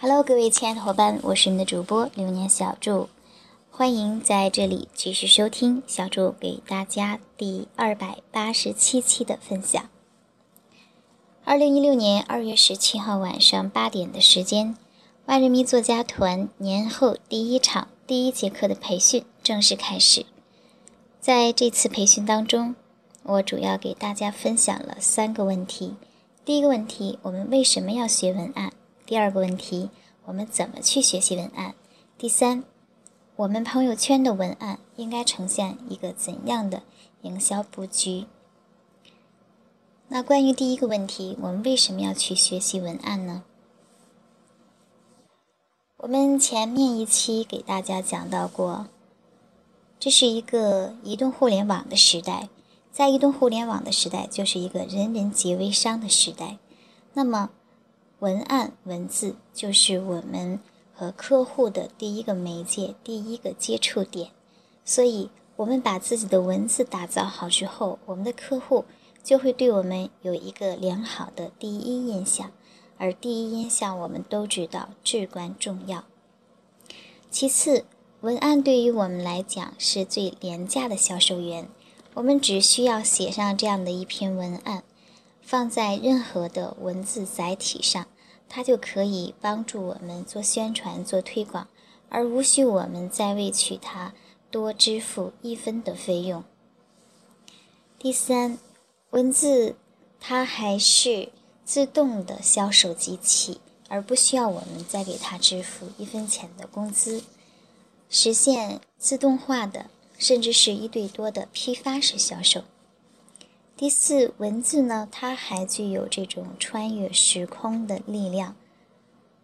Hello，各位亲爱的伙伴，我是你们的主播流年小祝，欢迎在这里继续收听小祝给大家第二百八十七期的分享。二零一六年二月十七号晚上八点的时间，万人迷作家团年后第一场第一节课的培训正式开始。在这次培训当中，我主要给大家分享了三个问题。第一个问题，我们为什么要学文案？第二个问题，我们怎么去学习文案？第三，我们朋友圈的文案应该呈现一个怎样的营销布局？那关于第一个问题，我们为什么要去学习文案呢？我们前面一期给大家讲到过，这是一个移动互联网的时代，在移动互联网的时代，就是一个人人皆微商的时代。那么，文案文字就是我们和客户的第一个媒介，第一个接触点。所以，我们把自己的文字打造好之后，我们的客户就会对我们有一个良好的第一印象。而第一印象，我们都知道至关重要。其次，文案对于我们来讲是最廉价的销售员。我们只需要写上这样的一篇文案。放在任何的文字载体上，它就可以帮助我们做宣传、做推广，而无需我们再为取它多支付一分的费用。第三，文字它还是自动的销售机器，而不需要我们再给它支付一分钱的工资，实现自动化的，甚至是一对多的批发式销售。第四，文字呢，它还具有这种穿越时空的力量，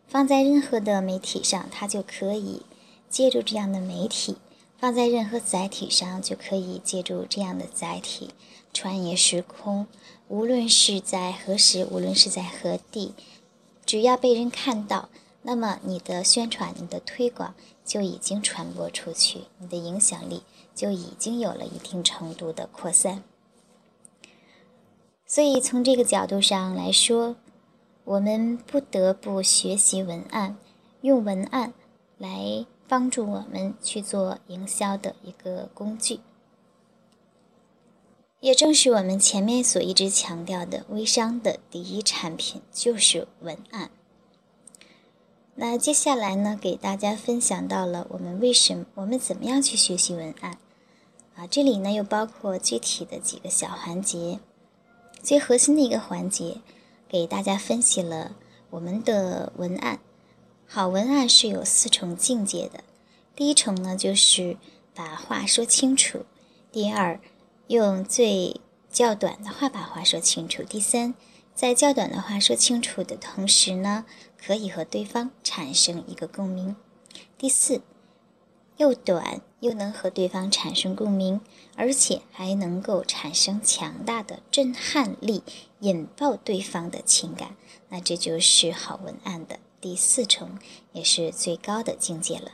放在任何的媒体上，它就可以借助这样的媒体；放在任何载体上，就可以借助这样的载体穿越时空。无论是在何时，无论是在何地，只要被人看到，那么你的宣传、你的推广就已经传播出去，你的影响力就已经有了一定程度的扩散。所以，从这个角度上来说，我们不得不学习文案，用文案来帮助我们去做营销的一个工具。也正是我们前面所一直强调的，微商的第一产品就是文案。那接下来呢，给大家分享到了我们为什么，我们怎么样去学习文案啊？这里呢，又包括具体的几个小环节。最核心的一个环节，给大家分析了我们的文案。好文案是有四重境界的。第一重呢，就是把话说清楚；第二，用最较短的话把话说清楚；第三，在较短的话说清楚的同时呢，可以和对方产生一个共鸣；第四，又短又能和对方产生共鸣，而且还能够产生强大的震撼力，引爆对方的情感。那这就是好文案的第四重，也是最高的境界了。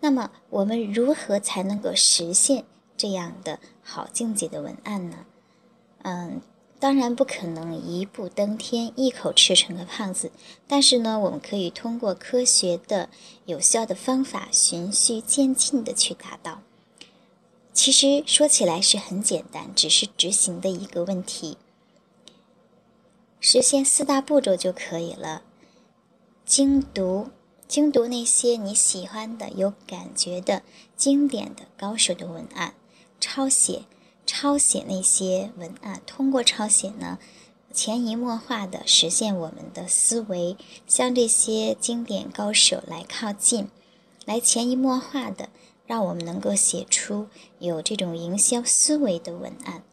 那么我们如何才能够实现这样的好境界的文案呢？嗯。当然不可能一步登天，一口吃成个胖子。但是呢，我们可以通过科学的、有效的方法，循序渐进的去达到。其实说起来是很简单，只是执行的一个问题。实现四大步骤就可以了：精读，精读那些你喜欢的、有感觉的、经典的、高手的文案；抄写。抄写那些文案，通过抄写呢，潜移默化的实现我们的思维，向这些经典高手来靠近，来潜移默化的让我们能够写出有这种营销思维的文案。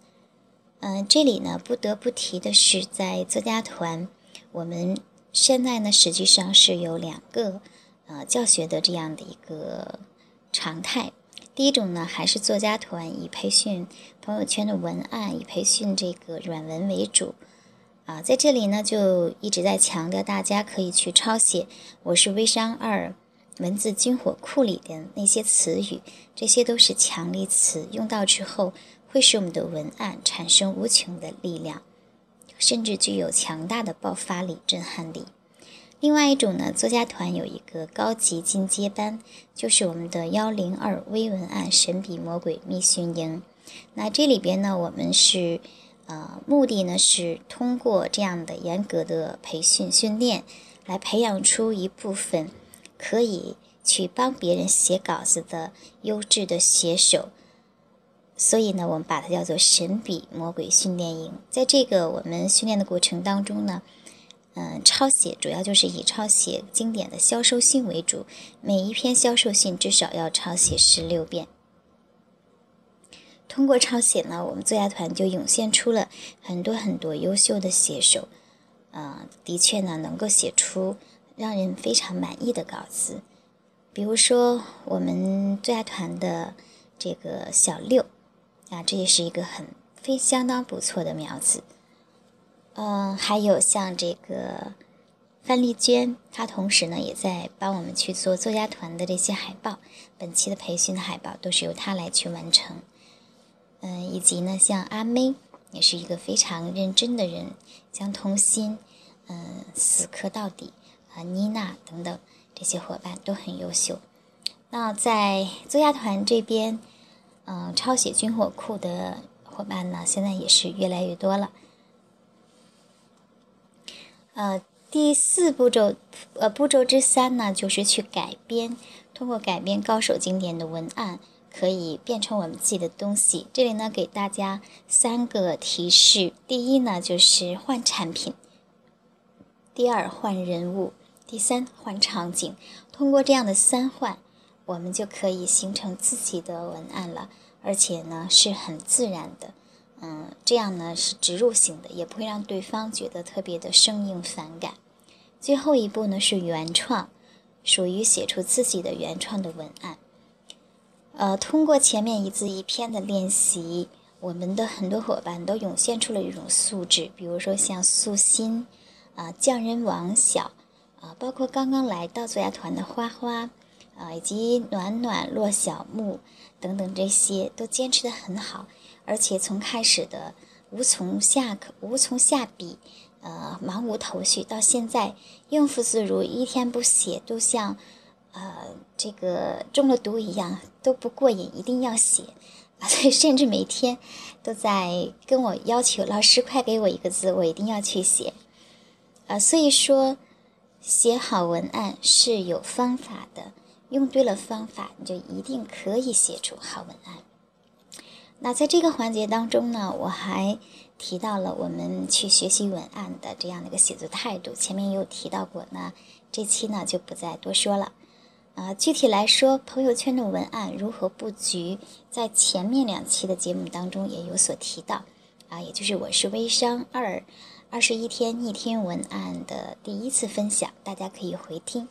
嗯，这里呢不得不提的是，在作家团，我们现在呢实际上是有两个呃教学的这样的一个常态。第一种呢，还是作家团以培训朋友圈的文案，以培训这个软文为主，啊，在这里呢就一直在强调，大家可以去抄写《我是微商二文字军火库》里的那些词语，这些都是强力词，用到之后会使我们的文案产生无穷的力量，甚至具有强大的爆发力、震撼力。另外一种呢，作家团有一个高级进阶班，就是我们的幺零二微文案神笔魔鬼密训营。那这里边呢，我们是呃目的呢是通过这样的严格的培训训练，来培养出一部分可以去帮别人写稿子的优质的写手。所以呢，我们把它叫做神笔魔鬼训练营。在这个我们训练的过程当中呢。嗯，抄写主要就是以抄写经典的销售信为主，每一篇销售信至少要抄写十六遍。通过抄写呢，我们作家团就涌现出了很多很多优秀的写手，嗯，的确呢，能够写出让人非常满意的稿子。比如说我们作家团的这个小六，啊，这也是一个很非相当不错的苗子。嗯，还有像这个范丽娟，她同时呢也在帮我们去做作家团的这些海报，本期的培训的海报都是由她来去完成。嗯，以及呢像阿妹，也是一个非常认真的人，像童心，嗯，死磕到底啊，妮娜等等这些伙伴都很优秀。那在作家团这边，嗯，抄写军火库的伙伴呢，现在也是越来越多了。呃，第四步骤，呃，步骤之三呢，就是去改编，通过改编高手经典的文案，可以变成我们自己的东西。这里呢，给大家三个提示：第一呢，就是换产品；第二，换人物；第三，换场景。通过这样的三换，我们就可以形成自己的文案了，而且呢，是很自然的。嗯，这样呢是植入型的，也不会让对方觉得特别的生硬反感。最后一步呢是原创，属于写出自己的原创的文案。呃，通过前面一字一篇的练习，我们的很多伙伴都涌现出了一种素质，比如说像素心啊、匠人王小啊，包括刚刚来到作家团的花花啊，以及暖暖、骆小木等等这些，都坚持的很好。而且从开始的无从下口、无从下笔，呃，茫无头绪，到现在应付自如，一天不写都像，呃，这个中了毒一样，都不过瘾，一定要写，啊，所以甚至每天都在跟我要求老师快给我一个字，我一定要去写，啊，所以说写好文案是有方法的，用对了方法，你就一定可以写出好文案。那在这个环节当中呢，我还提到了我们去学习文案的这样的一个写作态度，前面有提到过呢，这期呢就不再多说了。啊，具体来说，朋友圈的文案如何布局，在前面两期的节目当中也有所提到，啊，也就是我是微商二二十一天逆天文案的第一次分享，大家可以回听。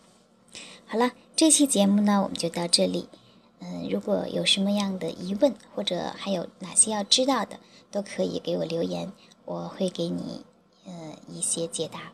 好了，这期节目呢，我们就到这里。嗯，如果有什么样的疑问，或者还有哪些要知道的，都可以给我留言，我会给你呃一些解答。